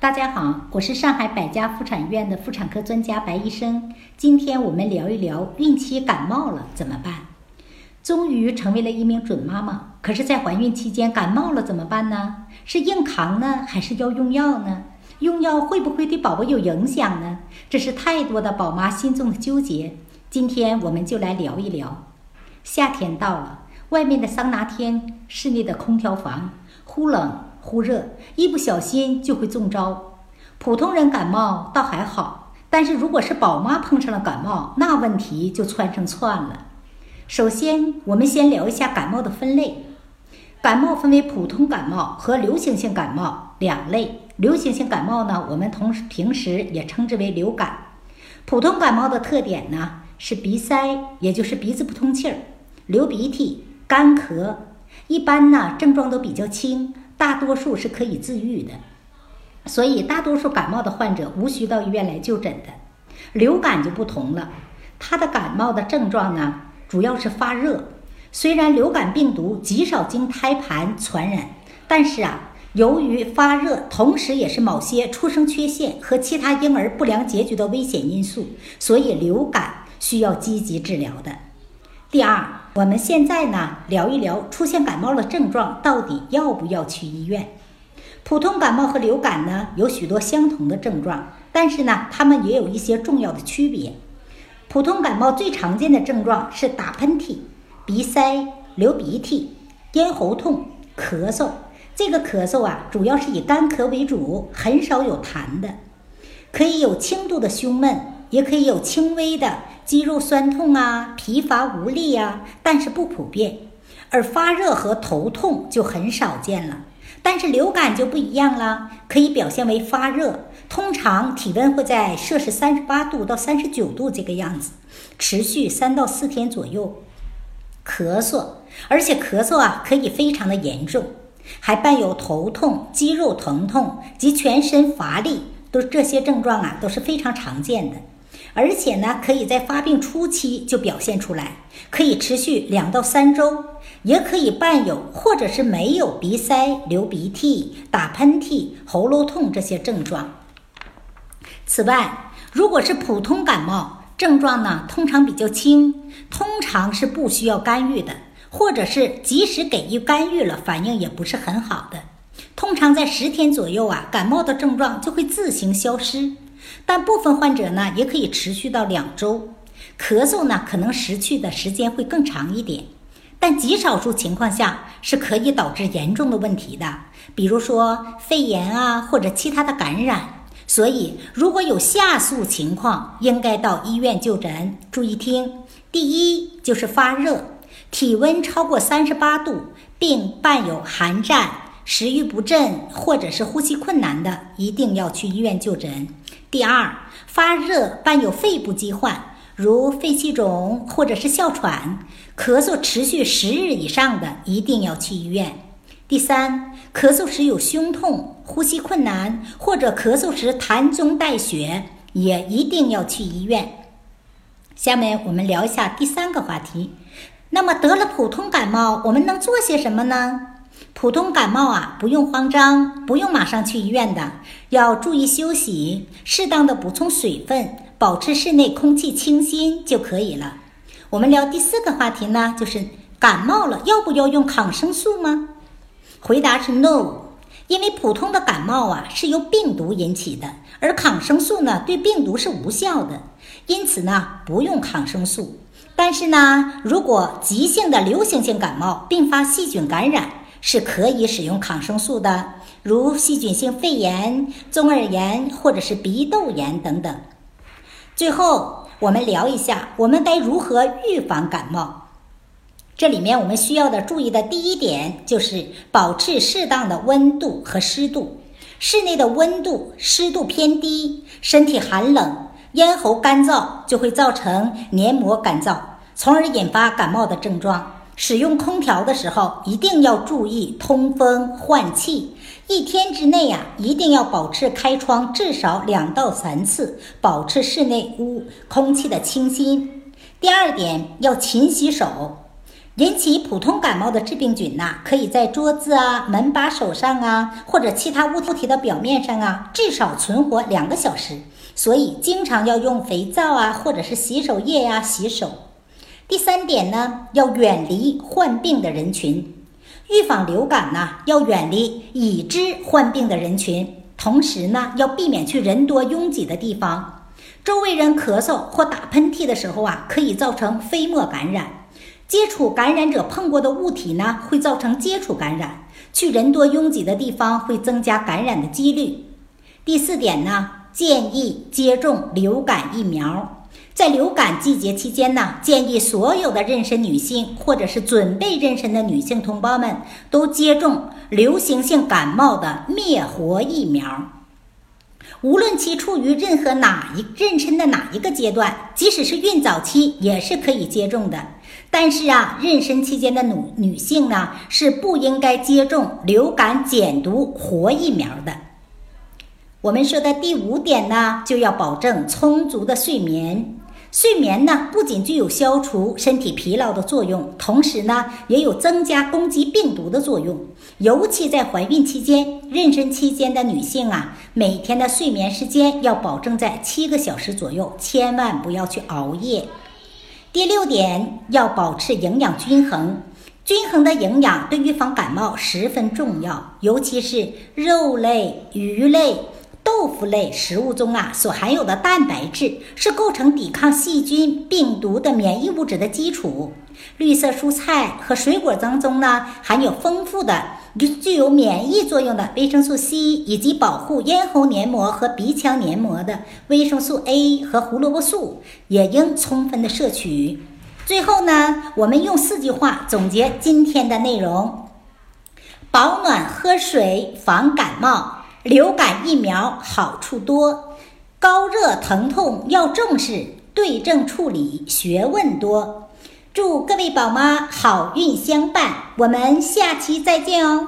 大家好，我是上海百家妇产医院的妇产科专家白医生。今天我们聊一聊孕期感冒了怎么办。终于成为了一名准妈妈，可是，在怀孕期间感冒了怎么办呢？是硬扛呢，还是要用药呢？用药会不会对宝宝有影响呢？这是太多的宝妈心中的纠结。今天我们就来聊一聊。夏天到了，外面的桑拿天，室内的空调房，忽冷。忽热，一不小心就会中招。普通人感冒倒还好，但是如果是宝妈碰上了感冒，那问题就窜上窜了。首先，我们先聊一下感冒的分类。感冒分为普通感冒和流行性感冒两类。流行性感冒呢，我们同时平时也称之为流感。普通感冒的特点呢是鼻塞，也就是鼻子不通气儿，流鼻涕、干咳，一般呢症状都比较轻。大多数是可以自愈的，所以大多数感冒的患者无需到医院来就诊的。流感就不同了，它的感冒的症状呢，主要是发热。虽然流感病毒极少经胎盘传染，但是啊，由于发热，同时也是某些出生缺陷和其他婴儿不良结局的危险因素，所以流感需要积极治疗的。第二。我们现在呢聊一聊出现感冒的症状到底要不要去医院？普通感冒和流感呢有许多相同的症状，但是呢它们也有一些重要的区别。普通感冒最常见的症状是打喷嚏、鼻塞、流鼻涕、咽喉痛、咳嗽。这个咳嗽啊主要是以干咳为主，很少有痰的，可以有轻度的胸闷。也可以有轻微的肌肉酸痛啊、疲乏无力啊，但是不普遍。而发热和头痛就很少见了。但是流感就不一样了，可以表现为发热，通常体温会在摄氏三十八度到三十九度这个样子，持续三到四天左右。咳嗽，而且咳嗽啊可以非常的严重，还伴有头痛、肌肉疼痛及全身乏力，都这些症状啊都是非常常见的。而且呢，可以在发病初期就表现出来，可以持续两到三周，也可以伴有或者是没有鼻塞、流鼻涕、打喷嚏、喉咙痛这些症状。此外，如果是普通感冒，症状呢通常比较轻，通常是不需要干预的，或者是即使给予干预了，反应也不是很好的。通常在十天左右啊，感冒的症状就会自行消失。但部分患者呢，也可以持续到两周，咳嗽呢，可能持续的时间会更长一点。但极少数情况下是可以导致严重的问题的，比如说肺炎啊，或者其他的感染。所以，如果有下述情况，应该到医院就诊。注意听：第一，就是发热，体温超过三十八度，并伴有寒战、食欲不振或者是呼吸困难的，一定要去医院就诊。第二，发热伴有肺部疾患，如肺气肿或者是哮喘，咳嗽持续十日以上的，一定要去医院。第三，咳嗽时有胸痛、呼吸困难，或者咳嗽时痰中带血，也一定要去医院。下面我们聊一下第三个话题。那么得了普通感冒，我们能做些什么呢？普通感冒啊，不用慌张，不用马上去医院的，要注意休息，适当的补充水分，保持室内空气清新就可以了。我们聊第四个话题呢，就是感冒了要不要用抗生素吗？回答是 no，因为普通的感冒啊是由病毒引起的，而抗生素呢对病毒是无效的，因此呢不用抗生素。但是呢，如果急性的流行性感冒并发细菌感染，是可以使用抗生素的，如细菌性肺炎、中耳炎或者是鼻窦炎等等。最后，我们聊一下我们该如何预防感冒。这里面我们需要的注意的第一点就是保持适当的温度和湿度。室内的温度、湿度偏低，身体寒冷、咽喉干燥，就会造成黏膜干燥，从而引发感冒的症状。使用空调的时候，一定要注意通风换气。一天之内呀，一定要保持开窗至少两到三次，保持室内屋空气的清新。第二点，要勤洗手。引起普通感冒的致病菌呐，可以在桌子啊、门把手上啊，或者其他物体的表面上啊，至少存活两个小时。所以，经常要用肥皂啊，或者是洗手液呀洗手。第三点呢，要远离患病的人群。预防流感呢，要远离已知患病的人群，同时呢，要避免去人多拥挤的地方。周围人咳嗽或打喷嚏的时候啊，可以造成飞沫感染。接触感染者碰过的物体呢，会造成接触感染。去人多拥挤的地方会增加感染的几率。第四点呢，建议接种流感疫苗。在流感季节期间呢，建议所有的妊娠女性或者是准备妊娠的女性同胞们都接种流行性感冒的灭活疫苗。无论其处于任何哪一妊娠的哪一个阶段，即使是孕早期也是可以接种的。但是啊，妊娠期间的女女性呢是不应该接种流感减毒活疫苗的。我们说的第五点呢，就要保证充足的睡眠。睡眠呢，不仅具有消除身体疲劳的作用，同时呢，也有增加攻击病毒的作用。尤其在怀孕期间、妊娠期间的女性啊，每天的睡眠时间要保证在七个小时左右，千万不要去熬夜。第六点，要保持营养均衡。均衡的营养对预防感冒十分重要，尤其是肉类、鱼类。豆腐类食物中啊，所含有的蛋白质是构成抵抗细菌、病毒的免疫物质的基础。绿色蔬菜和水果当中呢，含有丰富的具有免疫作用的维生素 C，以及保护咽喉黏膜和鼻腔黏膜的维生素 A 和胡萝卜素，也应充分的摄取。最后呢，我们用四句话总结今天的内容：保暖喝水，防感冒。流感疫苗好处多，高热疼痛要重视，对症处理学问多。祝各位宝妈好运相伴，我们下期再见哦。